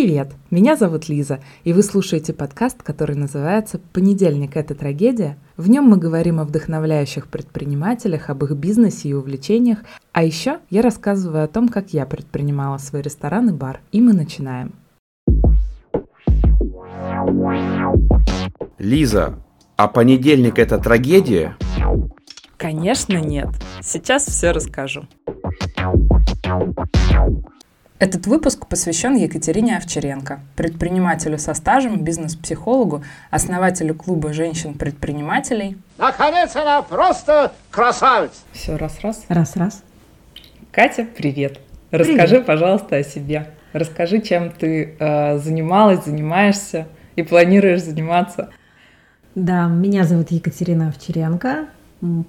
Привет! Меня зовут Лиза, и вы слушаете подкаст, который называется «Понедельник – это трагедия». В нем мы говорим о вдохновляющих предпринимателях, об их бизнесе и увлечениях, а еще я рассказываю о том, как я предпринимала свой ресторан и бар. И мы начинаем. Лиза, а понедельник – это трагедия? Конечно нет. Сейчас все расскажу. Этот выпуск посвящен Екатерине Овчаренко, предпринимателю со стажем, бизнес-психологу, основателю клуба женщин-предпринимателей. Наконец она просто красавица! Все, раз-раз. Раз-раз. Катя, привет. Расскажи, привет. пожалуйста, о себе. Расскажи, чем ты э, занималась, занимаешься и планируешь заниматься. Да, меня зовут Екатерина Овчаренко.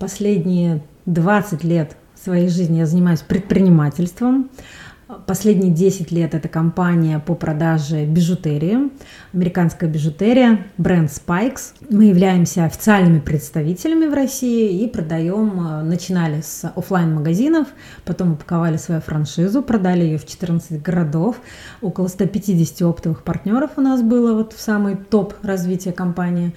Последние 20 лет своей жизни я занимаюсь предпринимательством. Последние 10 лет это компания по продаже бижутерии, американская бижутерия, бренд Spikes. Мы являемся официальными представителями в России и продаем, э, начинали с офлайн магазинов потом упаковали свою франшизу, продали ее в 14 городов. Около 150 оптовых партнеров у нас было вот в самый топ развития компании.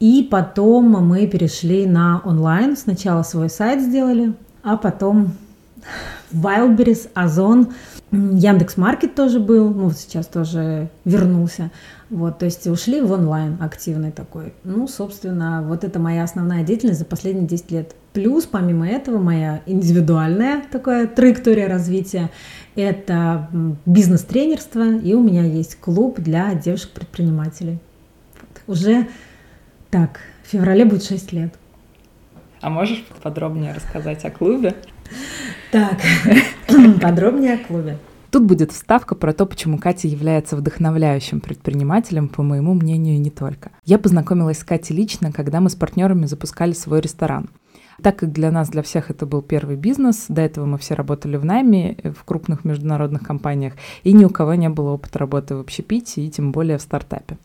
И потом мы перешли на онлайн. Сначала свой сайт сделали, а потом Wildberries, Озон, Яндекс Маркет тоже был, ну сейчас тоже вернулся. Вот, то есть ушли в онлайн активный такой. Ну, собственно, вот это моя основная деятельность за последние 10 лет. Плюс, помимо этого, моя индивидуальная такая траектория развития – это бизнес-тренерство, и у меня есть клуб для девушек-предпринимателей. Вот. Уже так, в феврале будет 6 лет. А можешь подробнее рассказать о клубе? Так, подробнее о клубе. Тут будет вставка про то, почему Катя является вдохновляющим предпринимателем, по моему мнению, и не только. Я познакомилась с Катей лично, когда мы с партнерами запускали свой ресторан. Так как для нас, для всех это был первый бизнес, до этого мы все работали в найме в крупных международных компаниях, и ни у кого не было опыта работы в общепите, и тем более в стартапе.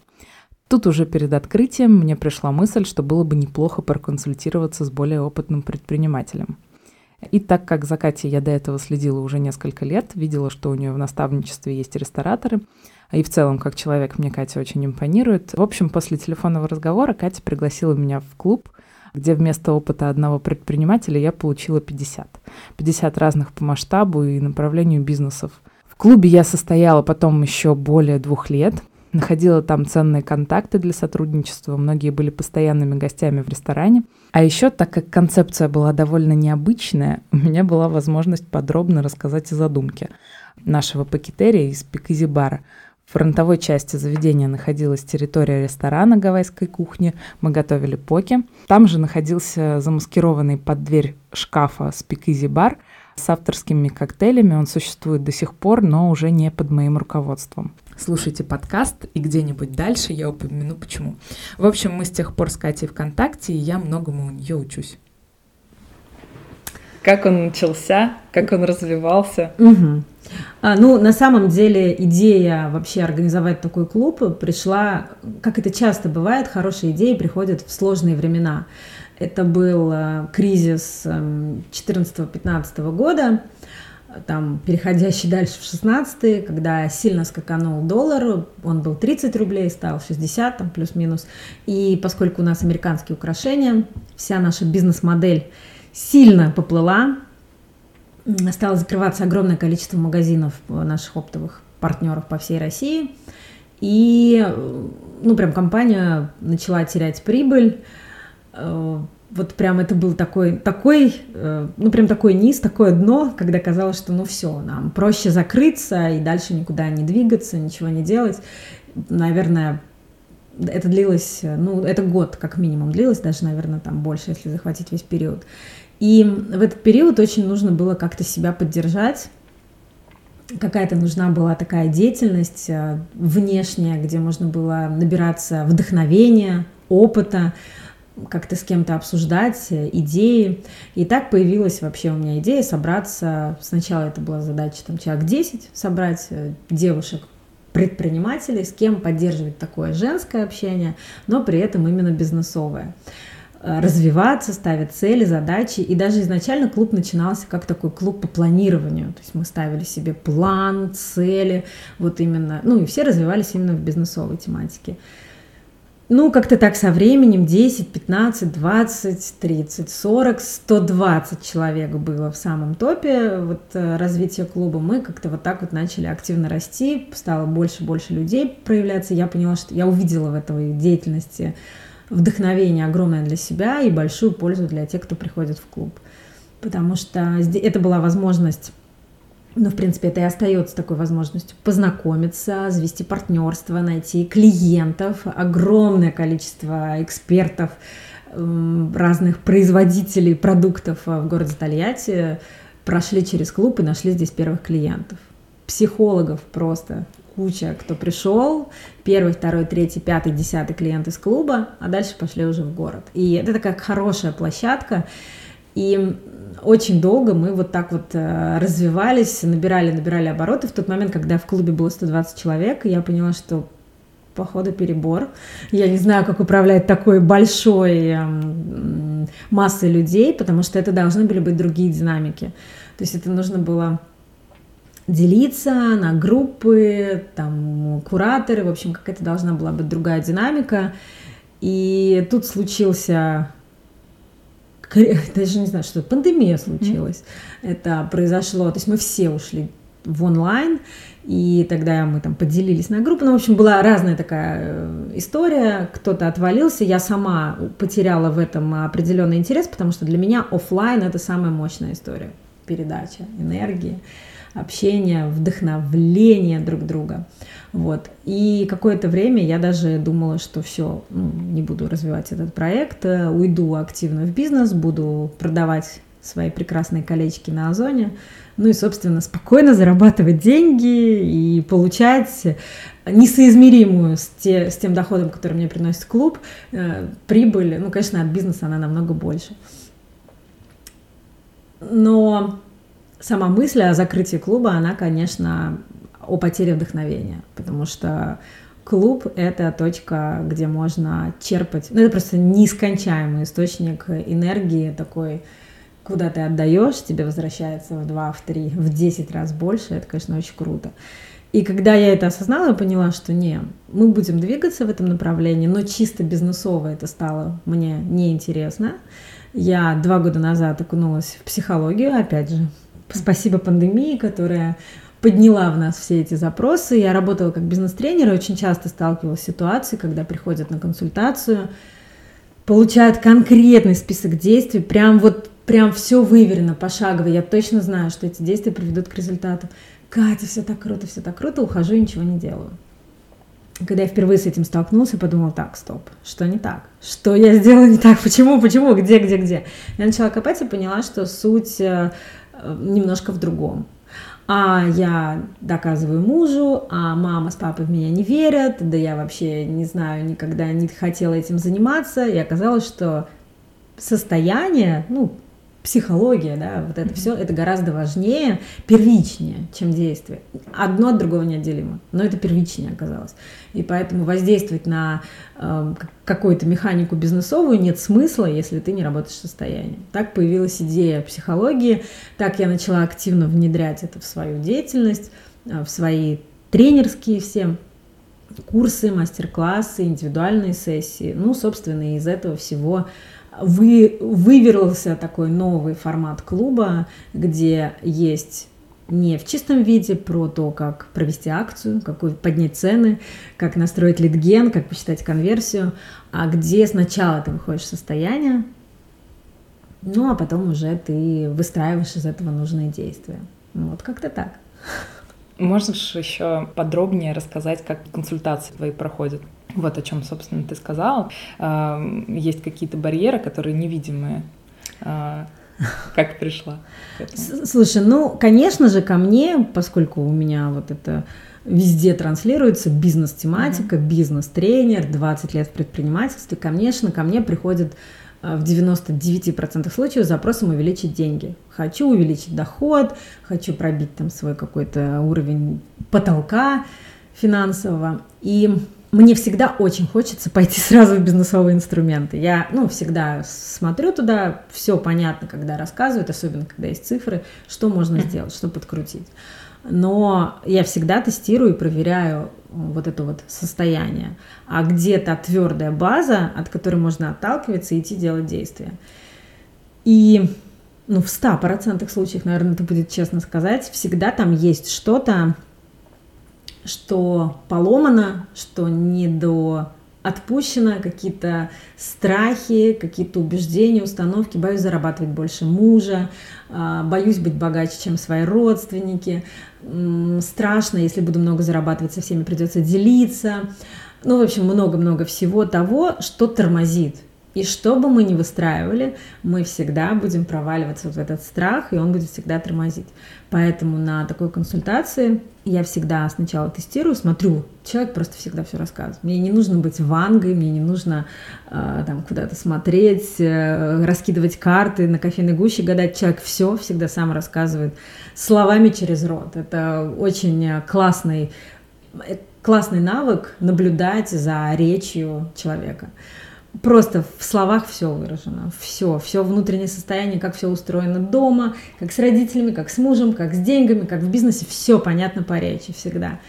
Тут уже перед открытием мне пришла мысль, что было бы неплохо проконсультироваться с более опытным предпринимателем. И так как за Катей я до этого следила уже несколько лет, видела, что у нее в наставничестве есть рестораторы, и в целом, как человек, мне Катя очень импонирует. В общем, после телефонного разговора Катя пригласила меня в клуб, где вместо опыта одного предпринимателя я получила 50. 50 разных по масштабу и направлению бизнесов. В клубе я состояла потом еще более двух лет, находила там ценные контакты для сотрудничества, многие были постоянными гостями в ресторане. А еще, так как концепция была довольно необычная, у меня была возможность подробно рассказать о задумке нашего пакетерия из Пиказибара. В фронтовой части заведения находилась территория ресторана гавайской кухни. Мы готовили поки. Там же находился замаскированный под дверь шкафа спикизи бар с авторскими коктейлями. Он существует до сих пор, но уже не под моим руководством слушайте подкаст, и где-нибудь дальше я упомяну почему. В общем, мы с тех пор с Катей ВКонтакте, и я многому у нее учусь. Как он начался, как он развивался? Угу. А, ну, на самом деле, идея вообще организовать такой клуб пришла, как это часто бывает, хорошие идеи приходят в сложные времена. Это был э, кризис 2014-2015 эм, года, там, переходящий дальше в 16 когда сильно скаканул доллар, он был 30 рублей, стал 60, там, плюс-минус. И поскольку у нас американские украшения, вся наша бизнес-модель сильно поплыла, стало закрываться огромное количество магазинов наших оптовых партнеров по всей России. И, ну, прям компания начала терять прибыль, э, вот прям это был такой, такой, э, ну прям такой низ, такое дно, когда казалось, что ну все, нам проще закрыться и дальше никуда не двигаться, ничего не делать. Наверное, это длилось, ну это год как минимум длилось, даже, наверное, там больше, если захватить весь период. И в этот период очень нужно было как-то себя поддержать, какая-то нужна была такая деятельность э, внешняя, где можно было набираться вдохновения, опыта, как-то с кем-то обсуждать э, идеи. И так появилась вообще у меня идея собраться. Сначала это была задача там человек 10 собрать э, девушек предпринимателей, с кем поддерживать такое женское общение, но при этом именно бизнесовое. э, развиваться, ставят цели, задачи. И даже изначально клуб начинался как такой клуб по планированию. То есть мы ставили себе план, цели, вот именно, ну и все развивались именно в бизнесовой тематике. Ну, как-то так со временем 10, 15, 20, 30, 40, 120 человек было в самом топе вот, э, развития клуба. Мы как-то вот так вот начали активно расти, стало больше-больше людей проявляться. Я поняла, что я увидела в этой деятельности вдохновение огромное для себя и большую пользу для тех, кто приходит в клуб. Потому что это была возможность ну, в принципе, это и остается такой возможностью познакомиться, завести партнерство, найти клиентов, огромное количество экспертов, разных производителей продуктов в городе Тольятти прошли через клуб и нашли здесь первых клиентов. Психологов просто куча, кто пришел, первый, второй, третий, пятый, десятый клиент из клуба, а дальше пошли уже в город. И это такая хорошая площадка, и очень долго мы вот так вот э, развивались, набирали, набирали обороты. В тот момент, когда в клубе было 120 человек, я поняла, что походу перебор. Я не знаю, как управлять такой большой эм, массой людей, потому что это должны были быть другие динамики. То есть это нужно было делиться на группы, там, кураторы, в общем, какая-то должна была быть другая динамика. И тут случился даже не знаю, что пандемия случилась. Mm-hmm. Это произошло, то есть мы все ушли в онлайн, и тогда мы там поделились на группы. Ну, в общем, была разная такая э, история. Кто-то отвалился, я сама потеряла в этом определенный интерес, потому что для меня офлайн это самая мощная история. Передача энергии, общение, вдохновление друг друга. Вот. И какое-то время я даже думала, что все, ну, не буду развивать этот проект, э, уйду активно в бизнес, буду продавать свои прекрасные колечки на Озоне, ну и, собственно, спокойно зарабатывать деньги и получать несоизмеримую с, те, с тем доходом, который мне приносит клуб, э, прибыль, ну, конечно, от бизнеса она намного больше. Но сама мысль о закрытии клуба, она, конечно, о потере вдохновения, потому что клуб — это точка, где можно черпать, ну, это просто нескончаемый источник энергии такой, куда ты отдаешь, тебе возвращается в два, в три, в десять раз больше, это, конечно, очень круто. И когда я это осознала, я поняла, что не, мы будем двигаться в этом направлении, но чисто бизнесово это стало мне неинтересно. Я два года назад окунулась в психологию, опять же, спасибо пандемии, которая подняла в нас все эти запросы. Я работала как бизнес-тренер и очень часто сталкивалась с ситуацией, когда приходят на консультацию, получают конкретный список действий, прям вот прям все выверено, пошагово. Я точно знаю, что эти действия приведут к результату. Катя, все так круто, все так круто, ухожу и ничего не делаю. Когда я впервые с этим столкнулся, подумала, так, стоп, что не так? Что я сделала не так? Почему, почему, где, где, где? Я начала копать и поняла, что суть э, немножко в другом а я доказываю мужу, а мама с папой в меня не верят, да я вообще не знаю, никогда не хотела этим заниматься, и оказалось, что состояние, ну, психология, да, вот это все, это гораздо важнее, первичнее, чем действие. Одно от другого неотделимо, но это первичнее оказалось. И поэтому воздействовать на э, какую-то механику бизнесовую нет смысла, если ты не работаешь в состоянии. Так появилась идея психологии, так я начала активно внедрять это в свою деятельность, э, в свои тренерские все курсы, мастер-классы, индивидуальные сессии. Ну, собственно, из этого всего вы, выверился такой новый формат клуба, где есть не в чистом виде про то, как провести акцию, как поднять цены, как настроить литген, как посчитать конверсию, а где сначала ты выходишь в состояние, ну а потом уже ты выстраиваешь из этого нужные действия. Вот как-то так. Можешь еще подробнее рассказать, как консультации твои проходят? Вот о чем, собственно, ты сказал. Есть какие-то барьеры, которые невидимые. А, как пришла? Слушай, ну, конечно же, ко мне, поскольку у меня вот это везде транслируется бизнес-тематика, mm-hmm. бизнес-тренер, 20 лет в предпринимательстве, конечно, ко мне приходят а, в 99% случаев запросом увеличить деньги. Хочу увеличить доход, хочу пробить там свой какой-то уровень потолка финансового. И мне всегда очень хочется пойти сразу в бизнесовые инструменты. Я, ну, всегда смотрю туда, все понятно, когда рассказывают, особенно когда есть цифры, что можно сделать, что подкрутить. Но я всегда тестирую и проверяю вот это вот состояние. А где-то твердая база, от которой можно отталкиваться и идти делать действия. И ну, в 100% случаях, наверное, это будет честно сказать, всегда там есть что-то, что поломано, что не до отпущено, какие-то страхи, какие-то убеждения, установки, боюсь зарабатывать больше мужа, а, боюсь быть богаче, чем свои родственники, страшно, если буду много зарабатывать, со всеми придется делиться. Ну, в общем, много-много всего того, что тормозит и что бы мы ни выстраивали, мы всегда будем проваливаться в этот страх, и он будет всегда тормозить. Поэтому на такой консультации я всегда сначала тестирую, смотрю, человек просто всегда все рассказывает. Мне не нужно быть вангой, мне не нужно э, там куда-то смотреть, э, раскидывать карты на кофейной гуще, гадать. Человек все всегда сам рассказывает словами через рот. Это очень классный, э, классный навык наблюдать за речью человека просто в словах все выражено, все, все внутреннее состояние, как все устроено дома, как с родителями, как с мужем, как с деньгами, как в бизнесе, все понятно по речи всегда.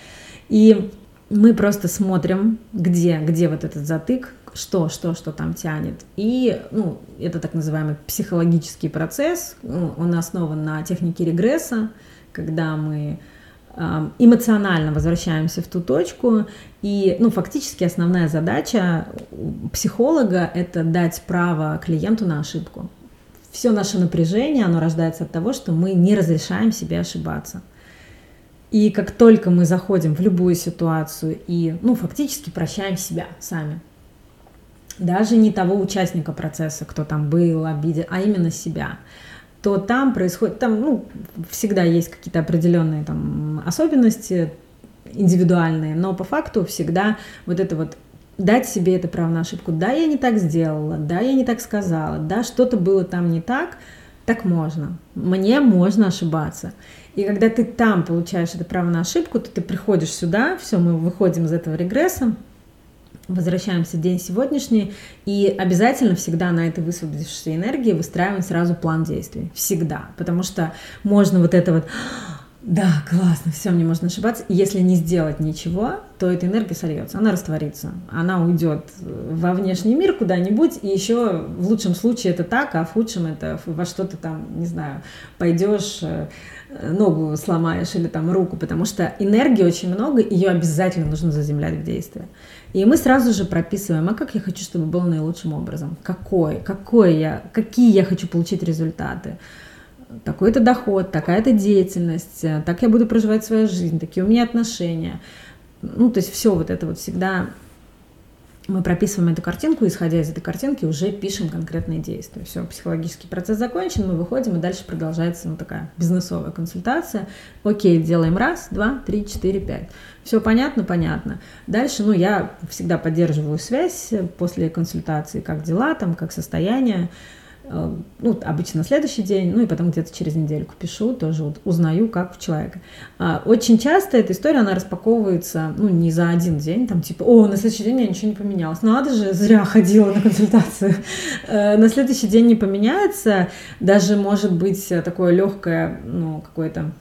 И мы просто смотрим, где, где вот этот затык, что, что, что там тянет. И, ну, это так называемый психологический процесс, он основан на технике регресса, когда мы эмоционально возвращаемся в ту точку. И, ну, фактически основная задача психолога – это дать право клиенту на ошибку. Все наше напряжение, оно рождается от того, что мы не разрешаем себе ошибаться. И как только мы заходим в любую ситуацию и, ну, фактически прощаем себя сами, даже не того участника процесса, кто там был, обидел, а именно себя – то там происходит, там ну, всегда есть какие-то определенные там особенности индивидуальные, но по факту всегда вот это вот дать себе это право на ошибку. Да, я не так сделала, да, я не так сказала, да, что-то было там не так, так можно. Мне можно ошибаться. И когда ты там получаешь это право на ошибку, то ты приходишь сюда, все, мы выходим из этого регресса, возвращаемся в день сегодняшний, и обязательно всегда на этой высвободившейся энергии выстраиваем сразу план действий. Всегда. Потому что можно вот это вот да, классно, все, мне можно ошибаться. Если не сделать ничего, то эта энергия сольется, она растворится, она уйдет во внешний мир куда-нибудь, и еще в лучшем случае это так, а в худшем это во что-то там, не знаю, пойдешь, э, ногу сломаешь или там руку, потому что энергии очень много, ее обязательно нужно заземлять в действие. И мы сразу же прописываем, а как я хочу, чтобы было наилучшим образом, какой, какой я, какие я хочу получить результаты такой-то доход, такая-то деятельность, э, так я буду проживать свою жизнь, такие у меня отношения. Ну, то есть все вот это вот всегда мы прописываем эту картинку, исходя из этой картинки уже пишем конкретные действия. Все, психологический процесс закончен, мы выходим, и дальше продолжается ну, такая бизнесовая консультация. Окей, делаем раз, два, три, четыре, пять. Все понятно, понятно. Дальше, ну, я всегда поддерживаю связь после консультации, как дела там, как состояние. Э, ну, обычно на следующий день, ну и потом где-то через недельку пишу, тоже вот узнаю, как у человека. А, очень часто эта история, она распаковывается, ну, не за один день, там, типа, о, на следующий день я ничего не поменялось. Надо же, зря ходила на консультацию. Э, на следующий день не поменяется, даже может быть такое легкое, ну, какое-то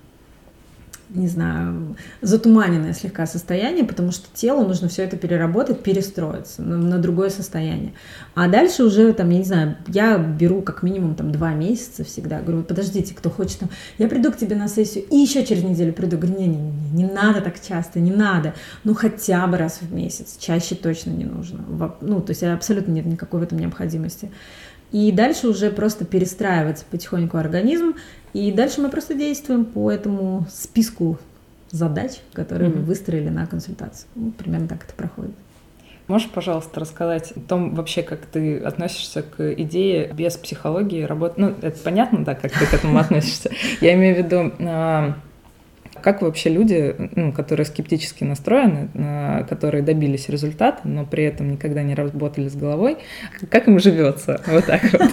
не знаю, затуманенное слегка состояние, потому что телу нужно все это переработать, перестроиться на, на другое состояние. А дальше уже, там, я не знаю, я беру как минимум там два месяца всегда. Говорю, подождите, кто хочет там, я приду к тебе на сессию и еще через неделю приду. Говорю, не-не-не, не надо так часто, не надо. Ну, хотя бы раз в месяц, чаще точно не нужно. Ну, то есть абсолютно нет никакой в этом необходимости. И дальше уже просто перестраивать потихоньку организм. И дальше мы просто действуем по этому списку задач, которые mm-hmm. мы выстроили на консультацию. Ну, примерно так это проходит. Можешь, пожалуйста, рассказать о том вообще, как ты относишься к идее без психологии работы? Ну, это понятно, да, как ты к этому относишься. Я имею в виду а, как вообще люди, ну, которые скептически настроены, которые добились результата, но при этом никогда не работали с головой, как им живется? Вот так вот.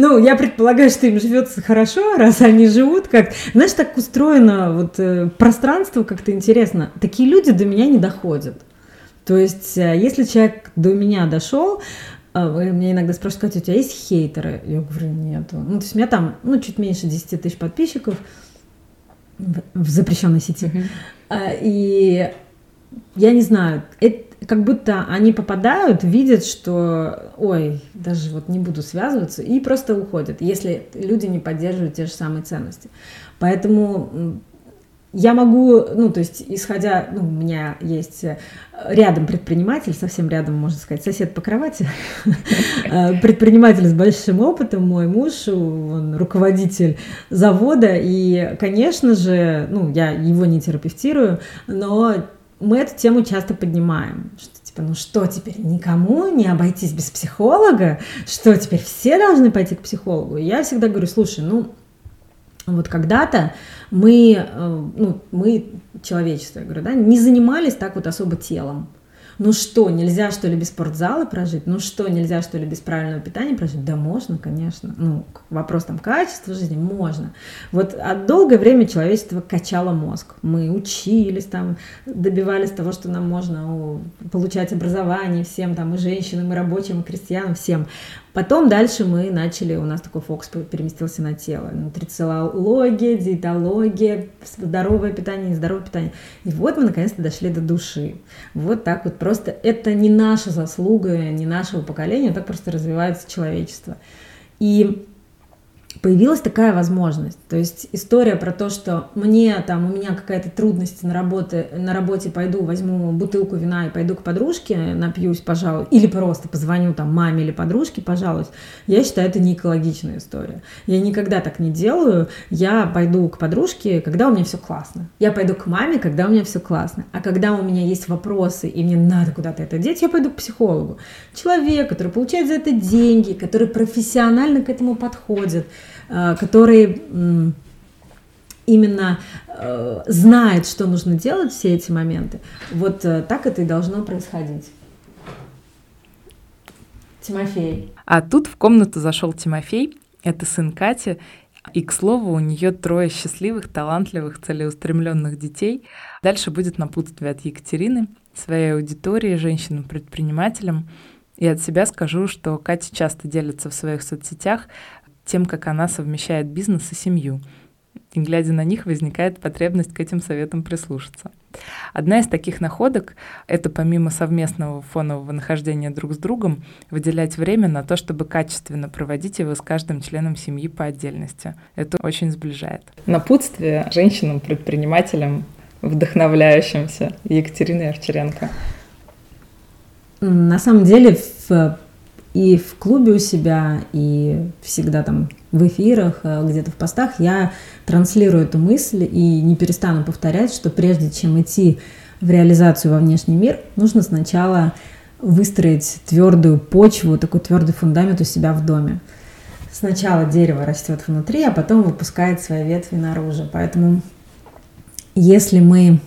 Ну, я предполагаю, что им живется хорошо, раз они живут как... Знаешь, так устроено вот э, пространство как-то интересно. Такие люди до меня не доходят. То есть, э, если человек до меня дошел, э, меня иногда спрашивают, Катя, у тебя есть хейтеры? Я говорю, нету. Ну, то есть у меня там, ну, чуть меньше 10 тысяч подписчиков в запрещенной сети. Mm-hmm. И я не знаю, это как будто они попадают, видят, что, ой, даже вот не буду связываться, и просто уходят, если люди не поддерживают те же самые ценности. Поэтому я могу, ну, то есть, исходя, ну, у меня есть э, рядом предприниматель, совсем рядом, можно сказать, сосед по кровати, э, предприниматель с большим опытом, мой муж, он руководитель завода, и, конечно же, ну, я его не терапевтирую, но мы эту тему часто поднимаем, что типа, ну что теперь, никому не обойтись без психолога, что теперь все должны пойти к психологу. И я всегда говорю, слушай, ну вот когда-то мы, э, ну, мы, человечество, я говорю, да, не занимались так вот особо телом. Ну что, нельзя что ли без спортзала прожить? Ну что, нельзя что ли без правильного питания прожить? Да можно, конечно. Ну, вопрос там качества жизни можно. Вот от долгое время человечество качало мозг. Мы учились там, добивались того, что нам можно получать образование всем там, и женщинам, и рабочим, и крестьянам, всем. Потом дальше мы начали, у нас такой фокус переместился на тело. Нутрициология, диетология, здоровое питание, нездоровое питание. И вот мы наконец-то дошли до души. Вот так вот просто это не наша заслуга, не нашего поколения, так просто развивается человечество. И появилась такая возможность. То есть история про то, что мне там, у меня какая-то трудность на, работе, на работе, пойду возьму бутылку вина и пойду к подружке, напьюсь, пожалуй, или просто позвоню там маме или подружке, пожалуйсь, я считаю, это не экологичная история. Я никогда так не делаю. Я пойду к подружке, когда у меня все классно. Я пойду к маме, когда у меня все классно. А когда у меня есть вопросы, и мне надо куда-то это деть, я пойду к психологу. Человек, который получает за это деньги, который профессионально к этому подходит, Э, который именно э, знает, что нужно делать все эти моменты. Вот э, так это и должно происходить. Тимофей. А тут в комнату зашел Тимофей, это сын Кати, и, к слову, у нее трое счастливых, талантливых, целеустремленных детей. Дальше будет напутствие от Екатерины, своей аудитории, женщинам-предпринимателям. И от себя скажу, что Катя часто делится в своих соцсетях тем, как она совмещает бизнес и семью. И глядя на них, возникает потребность к этим советам прислушаться. Одна из таких находок — это помимо совместного фонового нахождения друг с другом, выделять время на то, чтобы качественно проводить его с каждым членом семьи по отдельности. Это очень сближает. Напутствие женщинам-предпринимателям, вдохновляющимся Екатерины Овчаренко. На самом деле в и в клубе у себя, и всегда там в эфирах, э, где-то в постах я транслирую эту мысль и не перестану повторять, что прежде чем идти в реализацию во внешний мир, нужно сначала выстроить твердую почву, такой твердый фундамент у себя в доме. Сначала дерево растет внутри, а потом выпускает свои ветви наружу. Поэтому если мы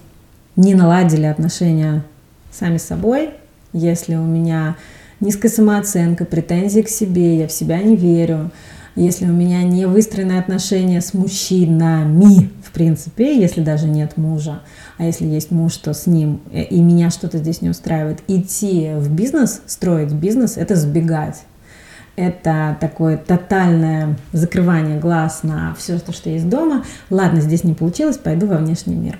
не наладили отношения сами с собой, если у меня низкая самооценка, претензии к себе, я в себя не верю, если у меня не выстроены отношения с мужчинами, в принципе, если даже нет мужа, а если есть муж, то с ним, э, и меня что-то здесь не устраивает, идти в бизнес, строить бизнес, это сбегать. Это такое тотальное закрывание глаз на все, то, что есть дома. Ладно, здесь не получилось, пойду во внешний мир.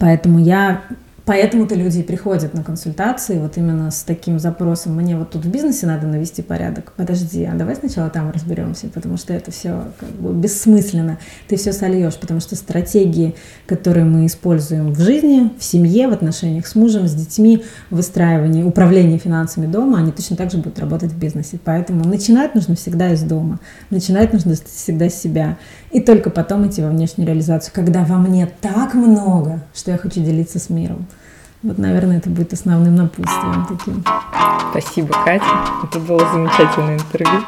Поэтому я Поэтому-то люди и приходят на консультации вот именно с таким запросом. Мне вот тут в бизнесе надо навести порядок. Подожди, а давай сначала там разберемся, потому что это все как бы бессмысленно. Ты все сольешь, потому что стратегии, которые мы используем в жизни, в семье, в отношениях с мужем, с детьми, в выстраивании, управлении финансами дома, они точно так же будут работать в бизнесе. Поэтому начинать нужно всегда из дома. Начинать нужно всегда с себя. И только потом идти во внешнюю реализацию, когда во мне так много, что я хочу делиться с миром. Вот, наверное, это будет основным напутствием таким. Спасибо, Катя. Это было замечательное интервью.